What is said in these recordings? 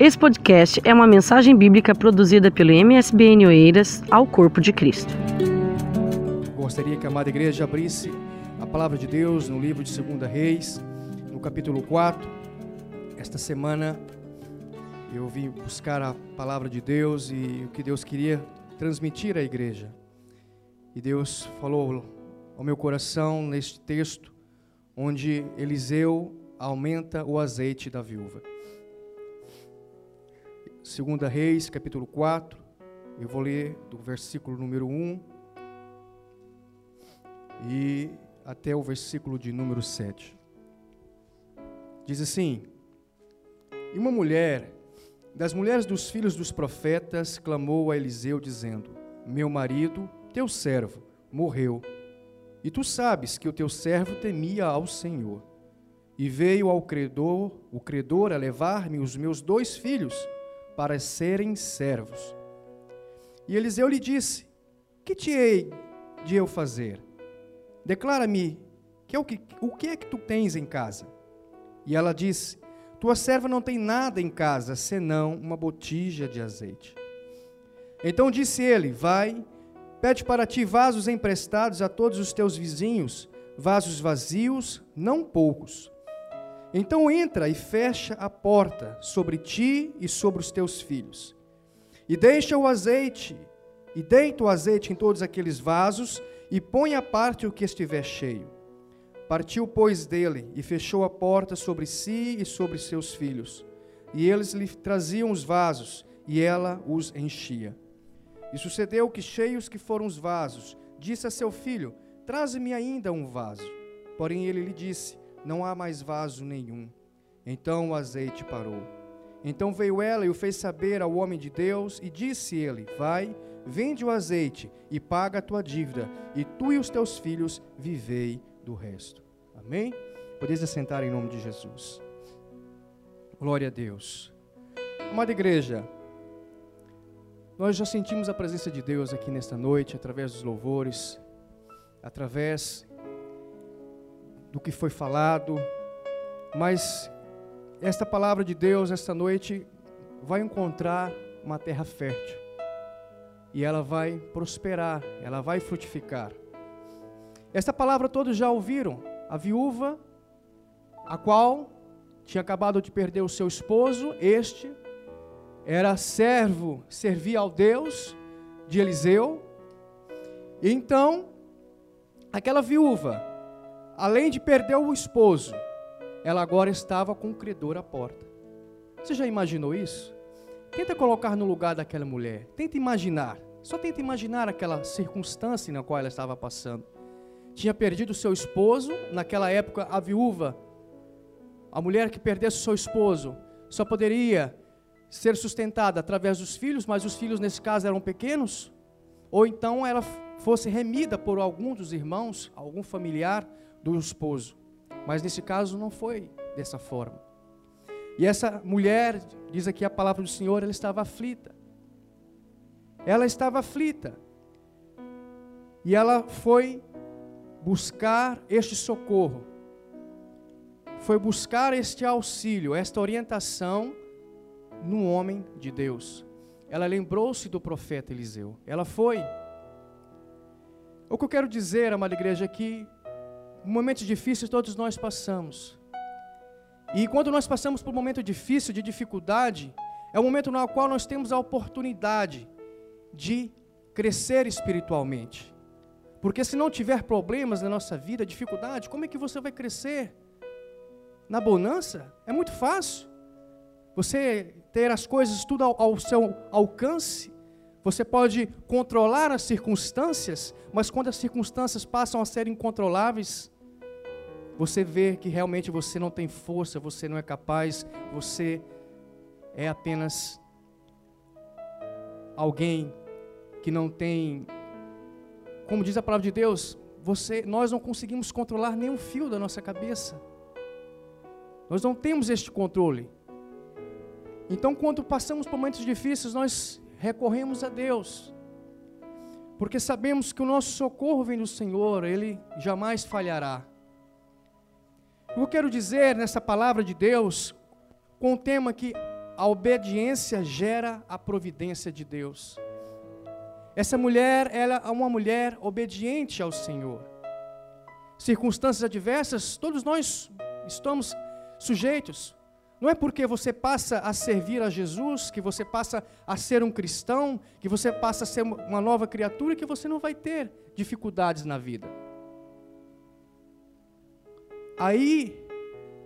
Esse podcast é uma mensagem bíblica produzida pelo MSBN Oeiras ao Corpo de Cristo. Gostaria que a amada igreja abrisse a palavra de Deus no livro de 2 Reis, no capítulo 4. Esta semana eu vim buscar a palavra de Deus e o que Deus queria transmitir à igreja. E Deus falou ao meu coração neste texto, onde Eliseu aumenta o azeite da viúva. Segunda Reis, capítulo 4, eu vou ler do versículo número 1 e até o versículo de número 7. Diz assim: E uma mulher, das mulheres dos filhos dos profetas, clamou a Eliseu, dizendo: Meu marido, teu servo, morreu. E tu sabes que o teu servo temia ao Senhor. E veio ao credor, o credor a levar-me os meus dois filhos para serem servos. E Eliseu lhe disse: Que te hei de eu fazer? Declara-me que é o, que, o que é que tu tens em casa? E ela disse: Tua serva não tem nada em casa, senão uma botija de azeite. Então disse ele: Vai, pede para ti vasos emprestados a todos os teus vizinhos, vasos vazios, não poucos então entra e fecha a porta sobre ti e sobre os teus filhos. E deixa o azeite, e deita o azeite em todos aqueles vasos, e põe à parte o que estiver cheio. Partiu, pois, dele, e fechou a porta sobre si e sobre seus filhos. E eles lhe traziam os vasos, e ela os enchia. E sucedeu que, cheios que foram os vasos, disse a seu filho: Traze-me ainda um vaso. Porém ele lhe disse: não há mais vaso nenhum. Então o azeite parou. Então veio ela e o fez saber ao homem de Deus, e disse ele: Vai, vende o azeite e paga a tua dívida, e tu e os teus filhos vivei do resto. Amém? Podeis assentar em nome de Jesus. Glória a Deus. Amada igreja, nós já sentimos a presença de Deus aqui nesta noite, através dos louvores, através do que foi falado, mas esta palavra de Deus esta noite vai encontrar uma terra fértil e ela vai prosperar, ela vai frutificar. Esta palavra todos já ouviram. A viúva, a qual tinha acabado de perder o seu esposo, este era servo, servia ao Deus de Eliseu. E então, aquela viúva, além de perder o esposo, ela agora estava com o credor à porta. Você já imaginou isso? Tenta colocar no lugar daquela mulher. Tenta imaginar. Só tenta imaginar aquela circunstância na qual ela estava passando. Tinha perdido seu esposo, naquela época a viúva, a mulher que perdesse seu esposo, só poderia ser sustentada através dos filhos, mas os filhos nesse caso eram pequenos, ou então ela fosse remida por algum dos irmãos, algum familiar, do esposo. Mas nesse caso não foi dessa forma. E essa mulher, diz aqui a palavra do Senhor, ela estava aflita. Ela estava aflita. E ela foi buscar este socorro. Foi buscar este auxílio, esta orientação no homem de Deus. Ela lembrou-se do profeta Eliseu. Ela foi. O que eu quero dizer, amada igreja, é que Momentos difíceis todos nós passamos. E quando nós passamos por um momento difícil, de dificuldade, é o momento no qual nós temos a oportunidade de crescer espiritualmente. Porque se não tiver problemas na nossa vida, dificuldade, como é que você vai crescer? Na bonança é muito fácil. Você ter as coisas tudo ao, ao seu alcance. Você pode controlar as circunstâncias, mas quando as circunstâncias passam a ser incontroláveis, você vê que realmente você não tem força, você não é capaz, você é apenas alguém que não tem, como diz a palavra de Deus, você, nós não conseguimos controlar nenhum fio da nossa cabeça. Nós não temos este controle. Então, quando passamos por momentos difíceis, nós recorremos a Deus. Porque sabemos que o nosso socorro vem do Senhor, Ele jamais falhará. Eu quero dizer nessa palavra de Deus, com o tema que a obediência gera a providência de Deus. Essa mulher, ela é uma mulher obediente ao Senhor. Circunstâncias adversas, todos nós estamos sujeitos. Não é porque você passa a servir a Jesus, que você passa a ser um cristão, que você passa a ser uma nova criatura, que você não vai ter dificuldades na vida. Aí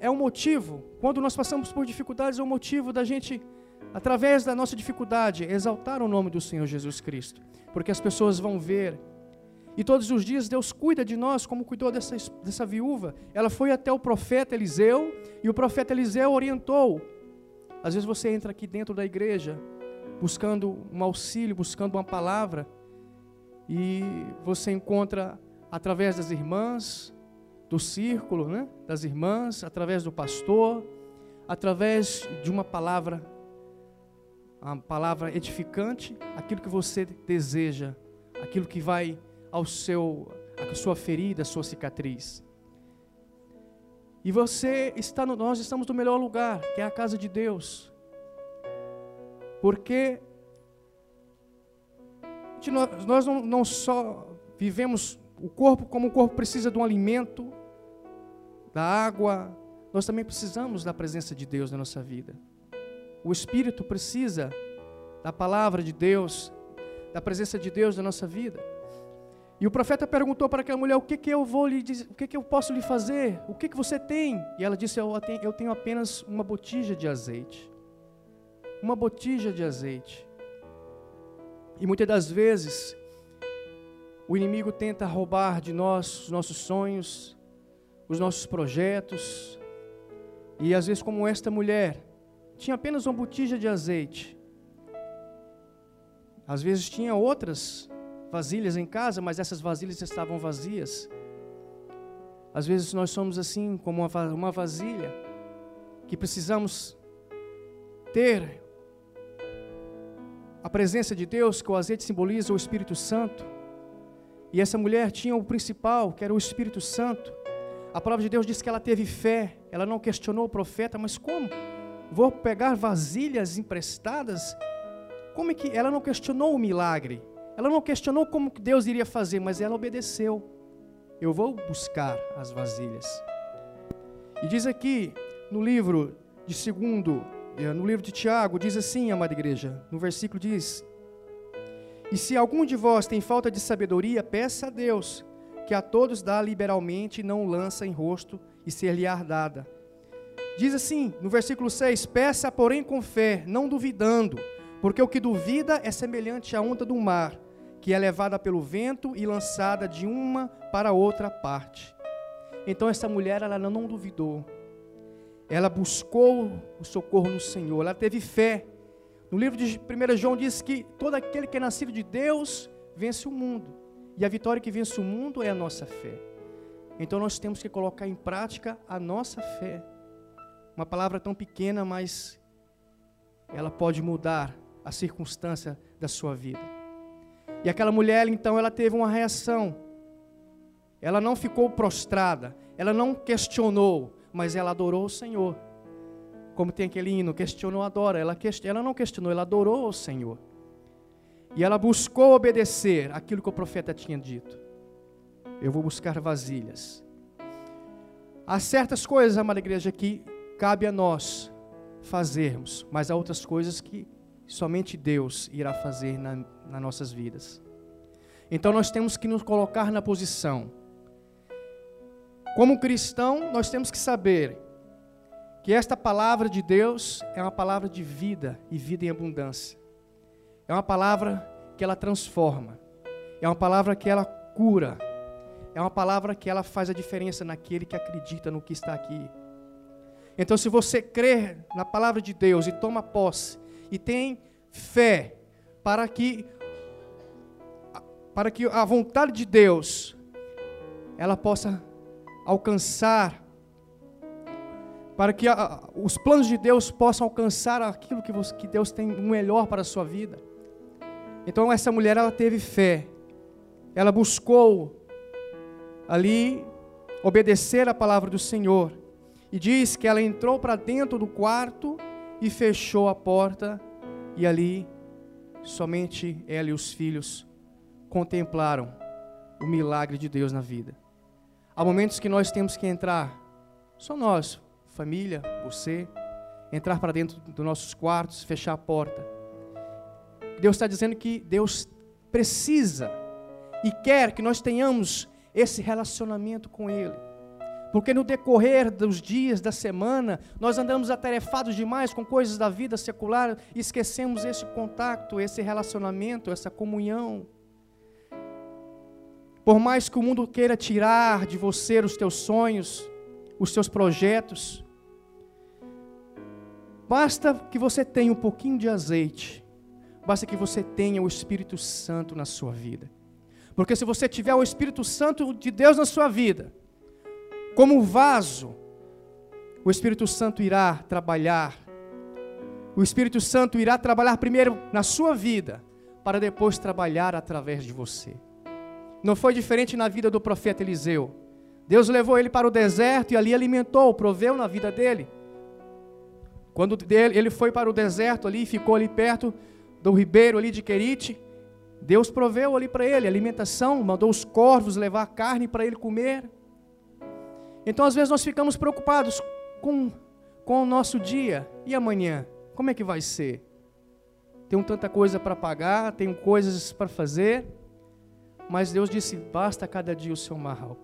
é um motivo, quando nós passamos por dificuldades, é um motivo da gente, através da nossa dificuldade, exaltar o nome do Senhor Jesus Cristo, porque as pessoas vão ver e todos os dias Deus cuida de nós, como cuidou dessa, dessa viúva. Ela foi até o profeta Eliseu, e o profeta Eliseu orientou. Às vezes você entra aqui dentro da igreja, buscando um auxílio, buscando uma palavra, e você encontra através das irmãs, do círculo, né? das irmãs, através do pastor, através de uma palavra, uma palavra edificante, aquilo que você deseja, aquilo que vai ao seu, a sua ferida, a sua cicatriz. E você está no, nós estamos no melhor lugar, que é a casa de Deus. Porque nós não, não só vivemos o corpo como o corpo precisa de um alimento, da água, nós também precisamos da presença de Deus na nossa vida. O espírito precisa da palavra de Deus, da presença de Deus na nossa vida. E o profeta perguntou para aquela mulher: O que, que eu vou lhe dizer, o que, que eu posso lhe fazer? O que, que você tem? E ela disse: eu tenho, apenas uma botija de azeite. Uma botija de azeite. E muitas das vezes, o inimigo tenta roubar de nós os nossos sonhos, os nossos projetos. E às vezes, como esta mulher, tinha apenas uma botija de azeite. Às vezes tinha outras vasilhas em casa, mas essas vasilhas estavam vazias. Às vezes nós somos assim, como uma vasilha, que precisamos ter a presença de Deus, que o azeite simboliza o Espírito Santo. E essa mulher tinha o principal, que era o Espírito Santo. A palavra de Deus diz que ela teve fé, ela não questionou o profeta, mas como? Vou pegar vasilhas emprestadas? Como é que ela não questionou o milagre? Ela não questionou como Deus iria fazer, mas ela obedeceu. Eu vou buscar as vasilhas. E diz aqui no livro de segundo, eh, no livro de Tiago, diz assim, amada igreja, no versículo diz: E se algum de vós tem falta de sabedoria, peça a Deus, que a todos dá liberalmente e não lança em rosto e ser-lhe-á dada. Diz assim, no versículo 6: Peça, porém, com fé, não duvidando, porque o que duvida é semelhante à onda do mar, que é levada pelo vento e lançada de uma para outra parte. Então essa mulher ela não duvidou. Ela buscou o socorro no Senhor, ela teve fé. No livro de 1 João diz que todo aquele que é nascido de Deus vence o mundo. E a vitória que vence o mundo é a nossa fé. Então nós temos que colocar em prática a nossa fé. Uma palavra tão pequena, mas ela pode mudar a circunstância da sua vida. E aquela mulher, então, ela teve uma reação. Ela não ficou prostrada, ela não questionou, mas ela adorou o Senhor. Como tem aquele hino, questionou, adora. Ela, ela não questionou, ela adorou o Senhor. E ela buscou obedecer aquilo que o profeta tinha dito. Eu vou buscar vasilhas. Há certas coisas, amada igreja, que cabe a nós fazermos, mas há outras coisas que somente Deus irá fazer na, nas nossas vidas. Então nós temos que nos colocar na posição. Como cristão, nós temos que saber que esta palavra de Deus é uma palavra de vida e vida em abundância. É uma palavra que ela transforma. É uma palavra que ela cura. É uma palavra que ela faz a diferença naquele que acredita no que está aqui. Então, se você crer na palavra de Deus e toma posse e tem fé para que para que a vontade de Deus ela possa alcançar para que a, os planos de Deus possam alcançar aquilo que, você, que Deus tem melhor para a sua vida. Então essa mulher ela teve fé. Ela buscou ali obedecer a palavra do Senhor. E diz que ela entrou para dentro do quarto e fechou a porta, e ali somente ela e os filhos contemplaram o milagre de Deus na vida. Há momentos que nós temos que entrar, só nós, família, você, entrar para dentro dos nossos quartos, fechar a porta. Deus está dizendo que Deus precisa e quer que nós tenhamos esse relacionamento com Ele. Porque no decorrer dos dias, da semana, nós andamos atarefados demais com coisas da vida secular e esquecemos esse contato, esse relacionamento, essa comunhão. Por mais que o mundo queira tirar de você os teus sonhos, os seus projetos, basta que você tenha um pouquinho de azeite, basta que você tenha o Espírito Santo na sua vida. Porque se você tiver o Espírito Santo de Deus na sua vida, como vaso, o Espírito Santo irá trabalhar. O Espírito Santo irá trabalhar primeiro na sua vida, para depois trabalhar através de você. Não foi diferente na vida do profeta Eliseu. Deus levou ele para o deserto e ali alimentou, proveu na vida dele. Quando ele foi para o deserto ali, ficou ali perto do ribeiro ali de Querite, Deus proveu ali para ele alimentação, mandou os corvos levar carne para ele comer. Então, às vezes, nós ficamos preocupados com, com o nosso dia e amanhã. Como é que vai ser? Tenho tanta coisa para pagar, tenho coisas para fazer, mas Deus disse: basta cada dia o seu mal,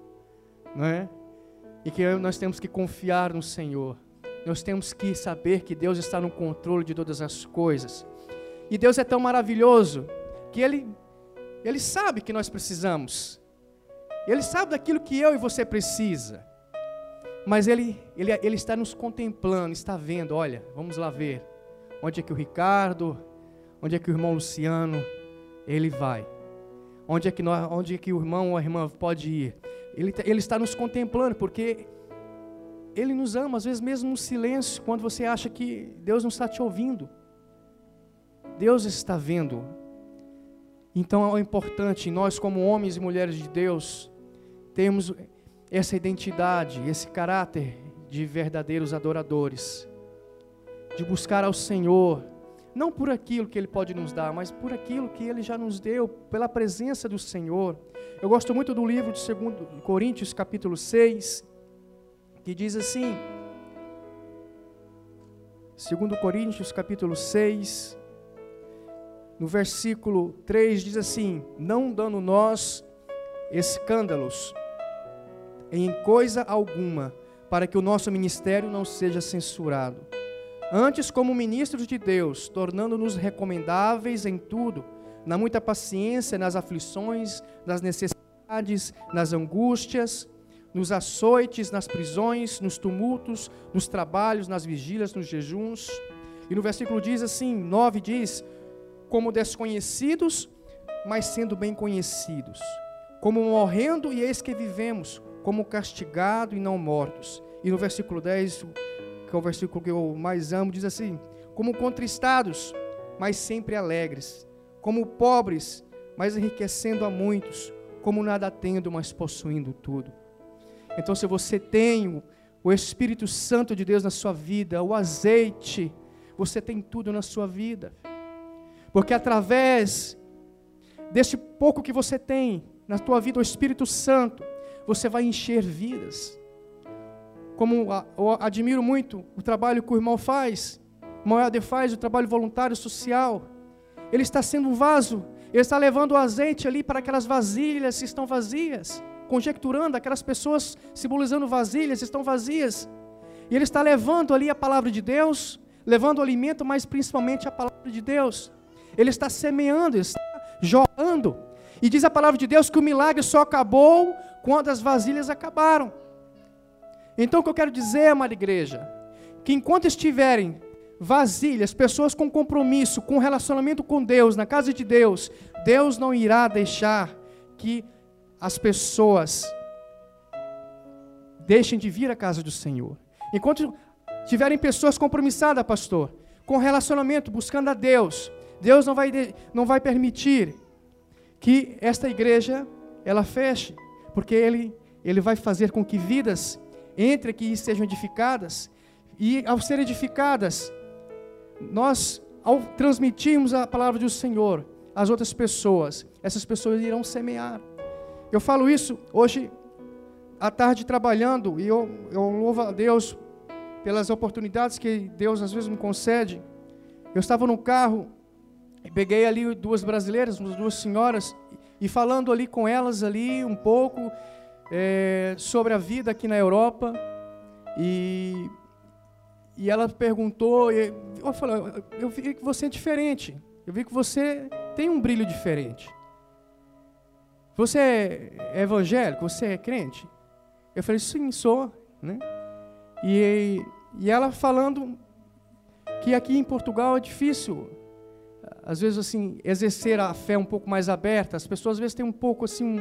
não é? E que nós temos que confiar no Senhor, nós temos que saber que Deus está no controle de todas as coisas. E Deus é tão maravilhoso que Ele, Ele sabe que nós precisamos, Ele sabe daquilo que eu e você precisa. Mas ele, ele, ele está nos contemplando, está vendo, olha, vamos lá ver. Onde é que o Ricardo, onde é que o irmão Luciano, ele vai. Onde é que, nós, onde é que o irmão ou a irmã pode ir. Ele, ele está nos contemplando, porque ele nos ama, às vezes mesmo no silêncio, quando você acha que Deus não está te ouvindo. Deus está vendo. Então é importante, nós como homens e mulheres de Deus, temos essa identidade, esse caráter de verdadeiros adoradores, de buscar ao Senhor, não por aquilo que Ele pode nos dar, mas por aquilo que Ele já nos deu, pela presença do Senhor. Eu gosto muito do livro de 2 Coríntios, capítulo 6, que diz assim, 2 Coríntios, capítulo 6, no versículo 3 diz assim: Não dando nós escândalos em coisa alguma, para que o nosso ministério não seja censurado. Antes, como ministros de Deus, tornando-nos recomendáveis em tudo, na muita paciência, nas aflições, nas necessidades, nas angústias, nos açoites, nas prisões, nos tumultos, nos trabalhos, nas vigílias, nos jejuns. E no versículo diz assim, 9 diz: como desconhecidos, mas sendo bem conhecidos, como morrendo e eis que vivemos, como castigado e não mortos. E no versículo 10, que é o versículo que eu mais amo, diz assim: como contristados, mas sempre alegres, como pobres, mas enriquecendo a muitos, como nada tendo, mas possuindo tudo. Então, se você tem o Espírito Santo de Deus na sua vida, o azeite, você tem tudo na sua vida. Porque através deste pouco que você tem na tua vida, o Espírito Santo, você vai encher vidas. Como eu admiro muito o trabalho que o irmão faz, o Moeda faz, o trabalho voluntário social. Ele está sendo um vaso, ele está levando o azeite ali para aquelas vasilhas que estão vazias, conjecturando aquelas pessoas simbolizando vasilhas estão vazias. E ele está levando ali a palavra de Deus, levando o alimento, mas principalmente a palavra de Deus. Ele está semeando, está jorrando. E diz a palavra de Deus que o milagre só acabou quando as vasilhas acabaram. Então o que eu quero dizer, amada igreja, que enquanto estiverem vasilhas, pessoas com compromisso, com relacionamento com Deus, na casa de Deus, Deus não irá deixar que as pessoas deixem de vir à casa do Senhor. Enquanto tiverem pessoas compromissadas, pastor, com relacionamento, buscando a Deus, Deus não vai, não vai permitir que esta igreja ela feche, porque ele, ele vai fazer com que vidas entrem aqui e sejam edificadas, e ao serem edificadas, nós, ao transmitirmos a palavra do Senhor às outras pessoas, essas pessoas irão semear. Eu falo isso hoje à tarde trabalhando e eu, eu louvo a Deus pelas oportunidades que Deus às vezes me concede. Eu estava no carro e peguei ali duas brasileiras, duas senhoras, e falando ali com elas ali um pouco é, sobre a vida aqui na Europa. E, e ela perguntou, eu falei, eu vi que você é diferente. Eu vi que você tem um brilho diferente. Você é evangélico? Você é crente? Eu falei, sim, sou. Né? E, e ela falando que aqui em Portugal é difícil, às vezes assim, exercer a fé um pouco mais aberta. As pessoas às vezes têm um pouco assim,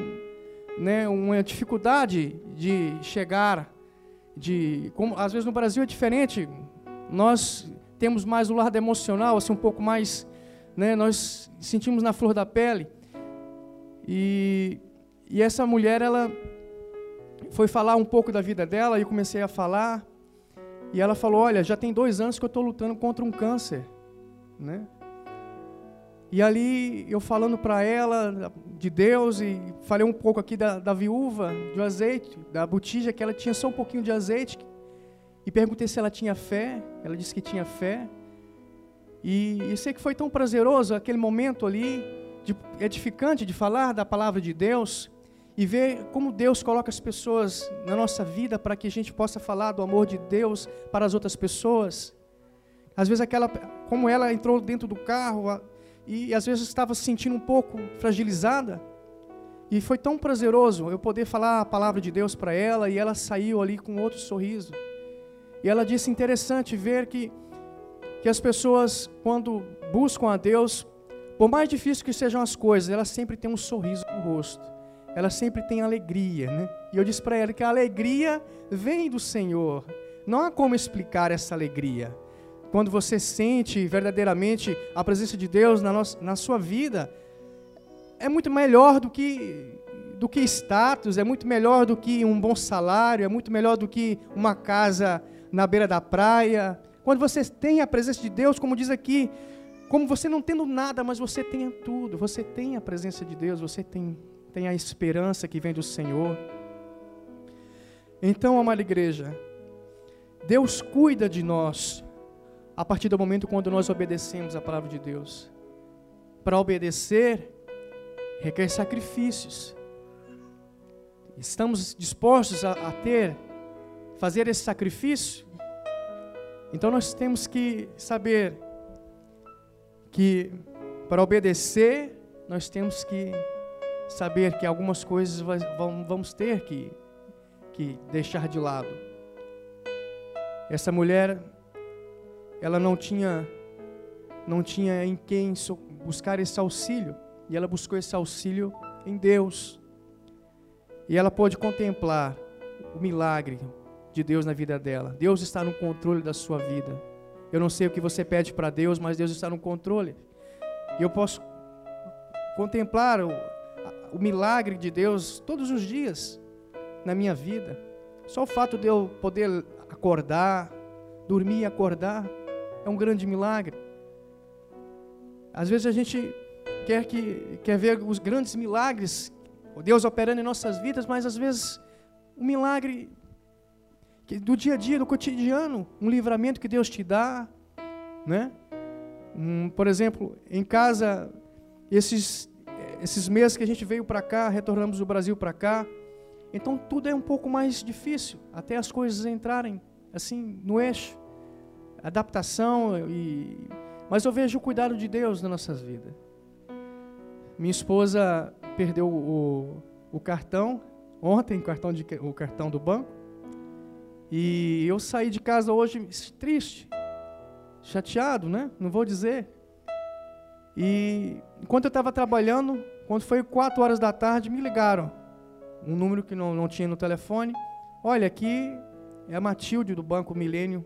né, uma dificuldade de chegar, de, como às vezes no Brasil é diferente. Nós temos mais o lado emocional, assim um pouco mais, né, nós sentimos na flor da pele. E, e essa mulher, ela foi falar um pouco da vida dela e eu comecei a falar. E ela falou: Olha, já tem dois anos que eu estou lutando contra um câncer, né? E ali eu falando para ela de Deus e falei um pouco aqui da, da viúva, do azeite, da botija, que ela tinha só um pouquinho de azeite. E perguntei se ela tinha fé. Ela disse que tinha fé. E, e sei que foi tão prazeroso aquele momento ali, edificante de falar da palavra de Deus e ver como Deus coloca as pessoas na nossa vida para que a gente possa falar do amor de Deus para as outras pessoas. Às vezes aquela, como ela entrou dentro do carro e às vezes estava se sentindo um pouco fragilizada, e foi tão prazeroso eu poder falar a palavra de Deus para ela e ela saiu ali com outro sorriso. E ela disse interessante ver que que as pessoas quando buscam a Deus, por mais difícil que sejam as coisas, elas sempre têm um sorriso no rosto ela sempre tem alegria, né? E eu disse para ela que a alegria vem do Senhor. Não há como explicar essa alegria. Quando você sente verdadeiramente a presença de Deus na, nossa, na sua vida, é muito melhor do que do que status, é muito melhor do que um bom salário, é muito melhor do que uma casa na beira da praia. Quando você tem a presença de Deus, como diz aqui, como você não tendo nada, mas você tem tudo, você tem a presença de Deus, você tem tem a esperança que vem do Senhor. Então, amada igreja, Deus cuida de nós a partir do momento quando nós obedecemos a palavra de Deus. Para obedecer, requer sacrifícios. Estamos dispostos a, a ter, fazer esse sacrifício? Então nós temos que saber que para obedecer, nós temos que saber que algumas coisas vamos ter que, que deixar de lado. Essa mulher, ela não tinha, não tinha em quem buscar esse auxílio, e ela buscou esse auxílio em Deus. E ela pôde contemplar o milagre de Deus na vida dela. Deus está no controle da sua vida. Eu não sei o que você pede para Deus, mas Deus está no controle. E eu posso contemplar o milagre de Deus todos os dias na minha vida. Só o fato de eu poder acordar, dormir e acordar, é um grande milagre. Às vezes a gente quer, que, quer ver os grandes milagres, Deus operando em nossas vidas, mas às vezes o milagre do dia a dia, do cotidiano, um livramento que Deus te dá, né? Um, por exemplo, em casa, esses esses meses que a gente veio para cá, retornamos do Brasil para cá, então tudo é um pouco mais difícil, até as coisas entrarem assim no eixo, adaptação e mas eu vejo o cuidado de Deus nas nossas vidas. Minha esposa perdeu o, o cartão ontem, o cartão, de, o cartão do banco, e eu saí de casa hoje triste, chateado, né? Não vou dizer, e enquanto eu estava trabalhando, quando foi 4 horas da tarde, me ligaram. Um número que não, não tinha no telefone. Olha, aqui é a Matilde do Banco Milênio,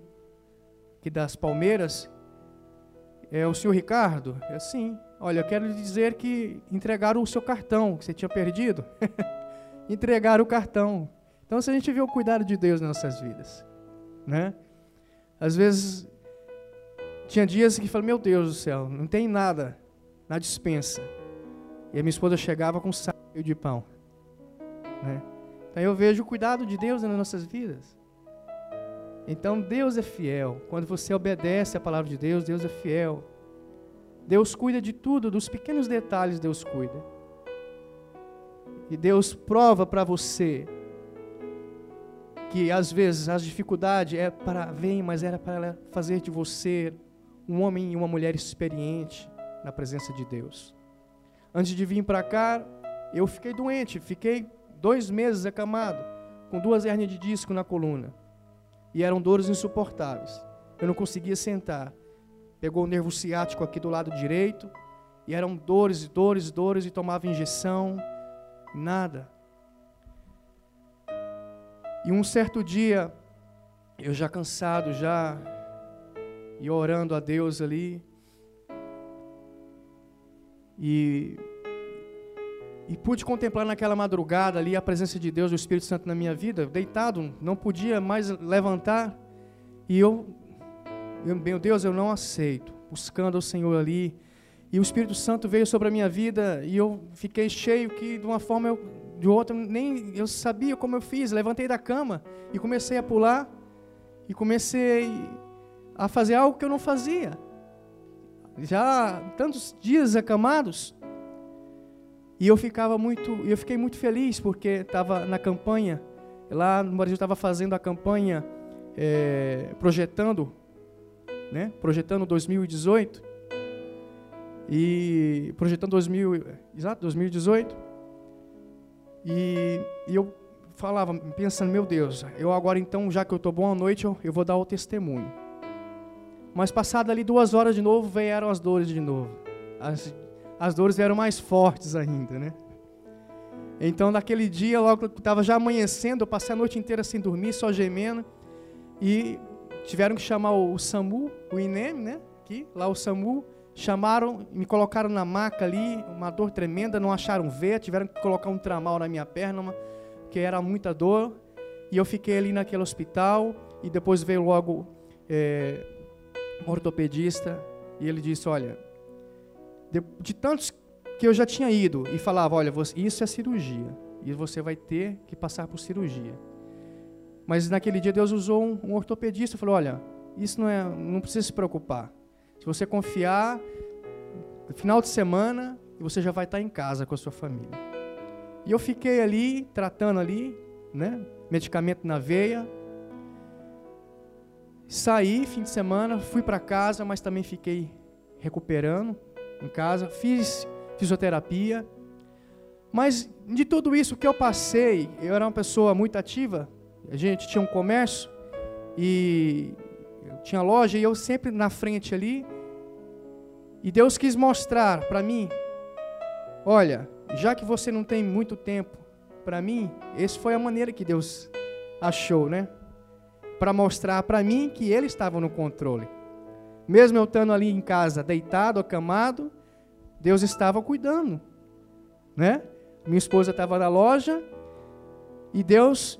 que das Palmeiras. É o senhor Ricardo? É sim. Olha, eu quero lhe dizer que entregaram o seu cartão, que você tinha perdido. entregaram o cartão. Então, se a gente vê o cuidado de Deus nas nossas vidas, né? Às vezes Tinha dias que falei, meu Deus do céu, não tem nada na dispensa. E a minha esposa chegava com um saco de pão. Né? Então eu vejo o cuidado de Deus nas nossas vidas. Então Deus é fiel. Quando você obedece a palavra de Deus, Deus é fiel. Deus cuida de tudo, dos pequenos detalhes Deus cuida. E Deus prova para você que às vezes as dificuldades é para vem, mas era para fazer de você um homem e uma mulher experiente na presença de Deus. Antes de vir para cá, eu fiquei doente, fiquei dois meses acamado, com duas hernias de disco na coluna. E eram dores insuportáveis. Eu não conseguia sentar. Pegou o nervo ciático aqui do lado direito, e eram dores, dores, dores, e tomava injeção, nada. E um certo dia, eu já cansado, já e orando a Deus ali. E, e pude contemplar naquela madrugada ali a presença de Deus, o Espírito Santo na minha vida, deitado, não podia mais levantar. E eu, meu Deus, eu não aceito, buscando o Senhor ali. E o Espírito Santo veio sobre a minha vida e eu fiquei cheio que de uma forma eu, de outra nem eu sabia como eu fiz. Levantei da cama e comecei a pular e comecei a fazer algo que eu não fazia. Já tantos dias acamados. E eu ficava muito, eu fiquei muito feliz porque estava na campanha, lá no Brasil estava fazendo a campanha é, projetando, né? Projetando 2018 e projetando 2000, exato, 2018. E, e eu falava, pensando, meu Deus, eu agora então, já que eu estou bom à noite, eu, eu vou dar o testemunho. Mas passado ali duas horas de novo, vieram as dores de novo. As, as dores eram mais fortes ainda, né? Então, naquele dia, logo que estava já amanhecendo, eu passei a noite inteira sem dormir, só gemendo. E tiveram que chamar o, SAMU, o INEM, né? Aqui, lá o SAMU. Chamaram, me colocaram na maca ali, uma dor tremenda, não acharam ver, tiveram que colocar um tramal na minha perna, que era muita dor. E eu fiquei ali naquele hospital, e depois veio logo é, um ortopedista, e ele disse: Olha, de, de, tantos que eu já tinha ido, e falava: Olha, você, isso é cirurgia, e você vai ter que passar por cirurgia. Mas naquele dia Deus usou um, um ortopedista e falou: Olha, isso não, é, não precisa se preocupar. Se você confiar, no final de semana, você já vai estar em casa com a sua família. E eu fiquei ali, tratando ali, né? Medicamento na veia, Saí fim de semana, fui para casa, mas também fiquei recuperando em casa, fiz fisioterapia. Mas de tudo isso que eu passei, eu era uma pessoa muito ativa, a gente tinha um comércio e tinha loja e eu sempre na frente ali. E Deus quis mostrar para mim, olha, já que você não tem muito tempo para mim, essa foi a maneira que Deus achou, né? para mostrar para mim que ele estava no controle. Mesmo eu estando ali em casa, deitado, acamado, Deus estava cuidando, né? Minha esposa estava na loja e Deus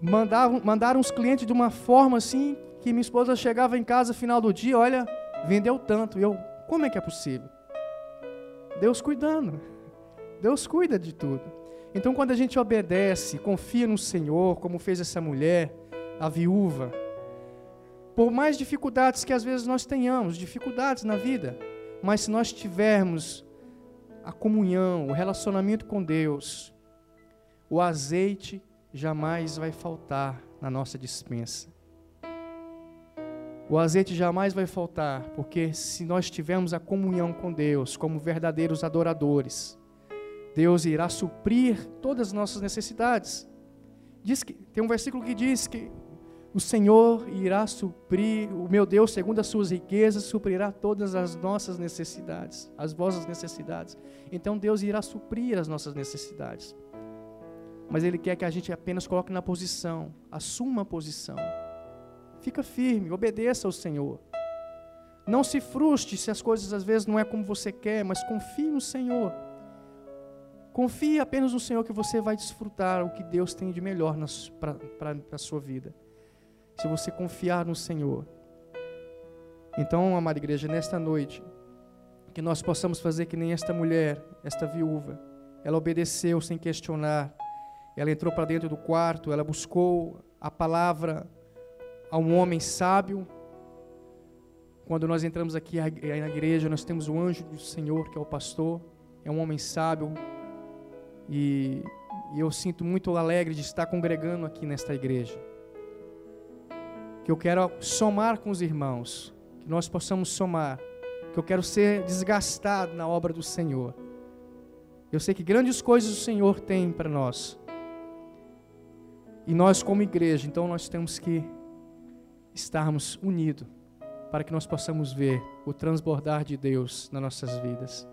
mandava, mandaram os clientes de uma forma assim que minha esposa chegava em casa no final do dia, olha, vendeu tanto. E eu, como é que é possível? Deus cuidando. Deus cuida de tudo. Então, quando a gente obedece, confia no Senhor, como fez essa mulher, a viúva. Por mais dificuldades que às vezes nós tenhamos, dificuldades na vida, mas se nós tivermos a comunhão, o relacionamento com Deus, o azeite jamais vai faltar na nossa dispensa. O azeite jamais vai faltar, porque se nós tivermos a comunhão com Deus, como verdadeiros adoradores, Deus irá suprir todas as nossas necessidades. Diz que tem um versículo que diz que o Senhor irá suprir, o meu Deus, segundo as suas riquezas, suprirá todas as nossas necessidades, as vossas necessidades. Então Deus irá suprir as nossas necessidades. Mas Ele quer que a gente apenas coloque na posição, assuma a posição. Fica firme, obedeça ao Senhor. Não se frustre se as coisas às vezes não é como você quer, mas confie no Senhor. Confie apenas no Senhor que você vai desfrutar o que Deus tem de melhor para a sua vida se você confiar no Senhor. Então, amada igreja, nesta noite, que nós possamos fazer que nem esta mulher, esta viúva, ela obedeceu sem questionar, ela entrou para dentro do quarto, ela buscou a palavra a um homem sábio. Quando nós entramos aqui na igreja, nós temos o anjo do Senhor, que é o pastor, é um homem sábio, e, e eu sinto muito alegre de estar congregando aqui nesta igreja. Que eu quero somar com os irmãos, que nós possamos somar, que eu quero ser desgastado na obra do Senhor. Eu sei que grandes coisas o Senhor tem para nós. E nós, como igreja, então nós temos que estarmos unidos para que nós possamos ver o transbordar de Deus nas nossas vidas,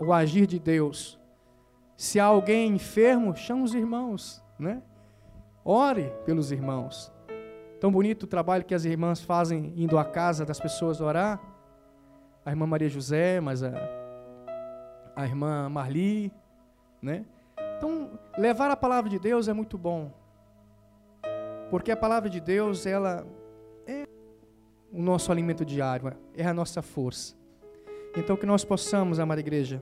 o agir de Deus. Se há alguém enfermo, chama os irmãos, né? Ore pelos irmãos. Tão bonito o trabalho que as irmãs fazem indo à casa das pessoas orar. A irmã Maria José, mas a, a irmã Marli, né? Então, levar a palavra de Deus é muito bom. Porque a palavra de Deus, ela o nosso alimento diário, é a nossa força. Então, que nós possamos, amada igreja,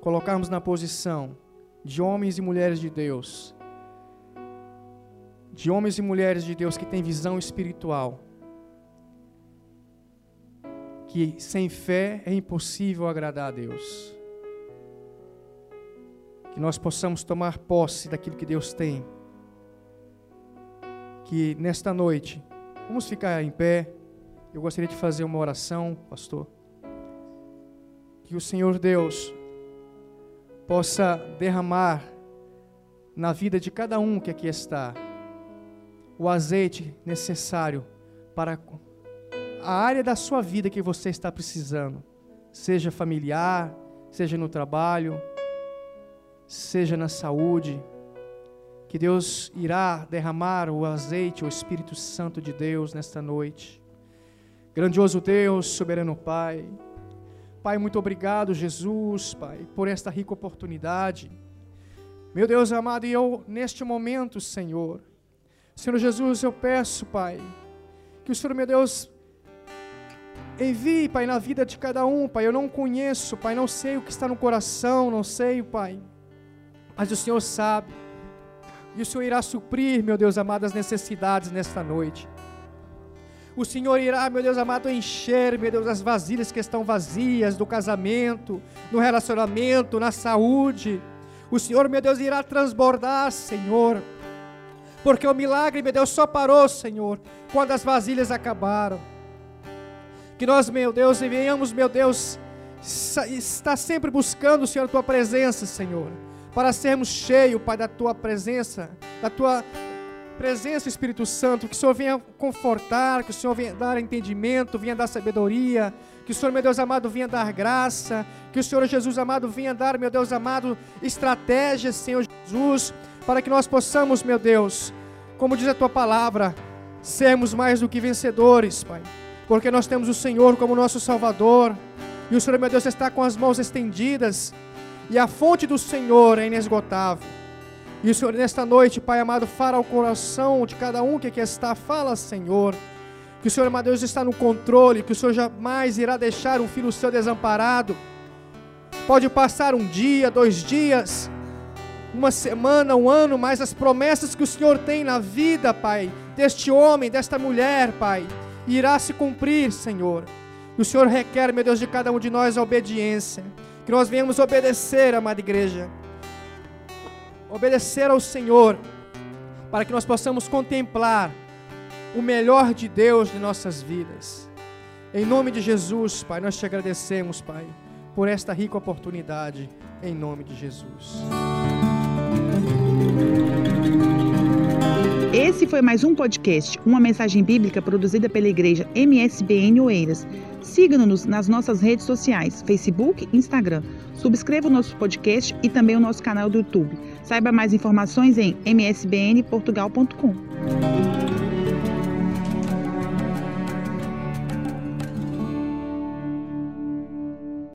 colocarmos na posição de homens e mulheres de Deus, de homens e mulheres de Deus que têm visão espiritual, que sem fé é impossível agradar a Deus. Que nós possamos tomar posse daquilo que Deus tem. Que nesta noite, vamos ficar em pé. Eu gostaria de fazer uma oração, pastor. Que o Senhor Deus possa derramar na vida de cada um que aqui está o azeite necessário para a área da sua vida que você está precisando, seja familiar, seja no trabalho, seja na saúde, que Deus irá derramar o azeite, o Espírito Santo de Deus nesta noite. Grandioso Deus, soberano Pai, Pai, muito obrigado, Jesus, Pai, por esta rica oportunidade. Meu Deus amado, e eu neste momento, Senhor, Senhor Jesus, eu peço, Pai, que o Senhor, meu Deus, envie, Pai, na vida de cada um, Pai. Eu não conheço, Pai, não sei o que está no coração, não sei, Pai, mas o Senhor sabe, e o Senhor irá suprir, meu Deus amado, as necessidades nesta noite. O Senhor irá, meu Deus amado, encher, meu Deus, as vasilhas que estão vazias do casamento, no relacionamento, na saúde. O Senhor, meu Deus, irá transbordar, Senhor porque o milagre, meu Deus, só parou, Senhor, quando as vasilhas acabaram. Que nós, meu Deus, venhamos, meu Deus, estar sempre buscando, Senhor, a tua presença, Senhor, para sermos cheios, Pai, da tua presença, da tua presença, Espírito Santo, que o Senhor venha confortar, que o Senhor venha dar entendimento, venha dar sabedoria, que o Senhor, meu Deus amado, venha dar graça, que o Senhor Jesus amado venha dar, meu Deus amado, estratégias, Senhor Jesus, para que nós possamos, meu Deus, como diz a tua palavra, sermos mais do que vencedores, Pai, porque nós temos o Senhor como nosso Salvador, e o Senhor, meu Deus, está com as mãos estendidas, e a fonte do Senhor é inesgotável. E o Senhor, nesta noite, Pai amado, fala ao coração de cada um que aqui está, fala, Senhor, que o Senhor, meu Deus, está no controle, que o Senhor jamais irá deixar um filho seu desamparado. Pode passar um dia, dois dias, uma semana, um ano, mas as promessas que o Senhor tem na vida, Pai, deste homem, desta mulher, Pai, irá se cumprir, Senhor. E o Senhor requer, meu Deus, de cada um de nós a obediência. Que nós venhamos obedecer, amada igreja. Obedecer ao Senhor, para que nós possamos contemplar o melhor de Deus de nossas vidas. Em nome de Jesus, Pai, nós te agradecemos, Pai, por esta rica oportunidade. Em nome de Jesus. Esse foi mais um podcast, uma mensagem bíblica produzida pela igreja MSBN Oeiras. Siga-nos nas nossas redes sociais, Facebook e Instagram. Subscreva o nosso podcast e também o nosso canal do YouTube. Saiba mais informações em msbnportugal.com.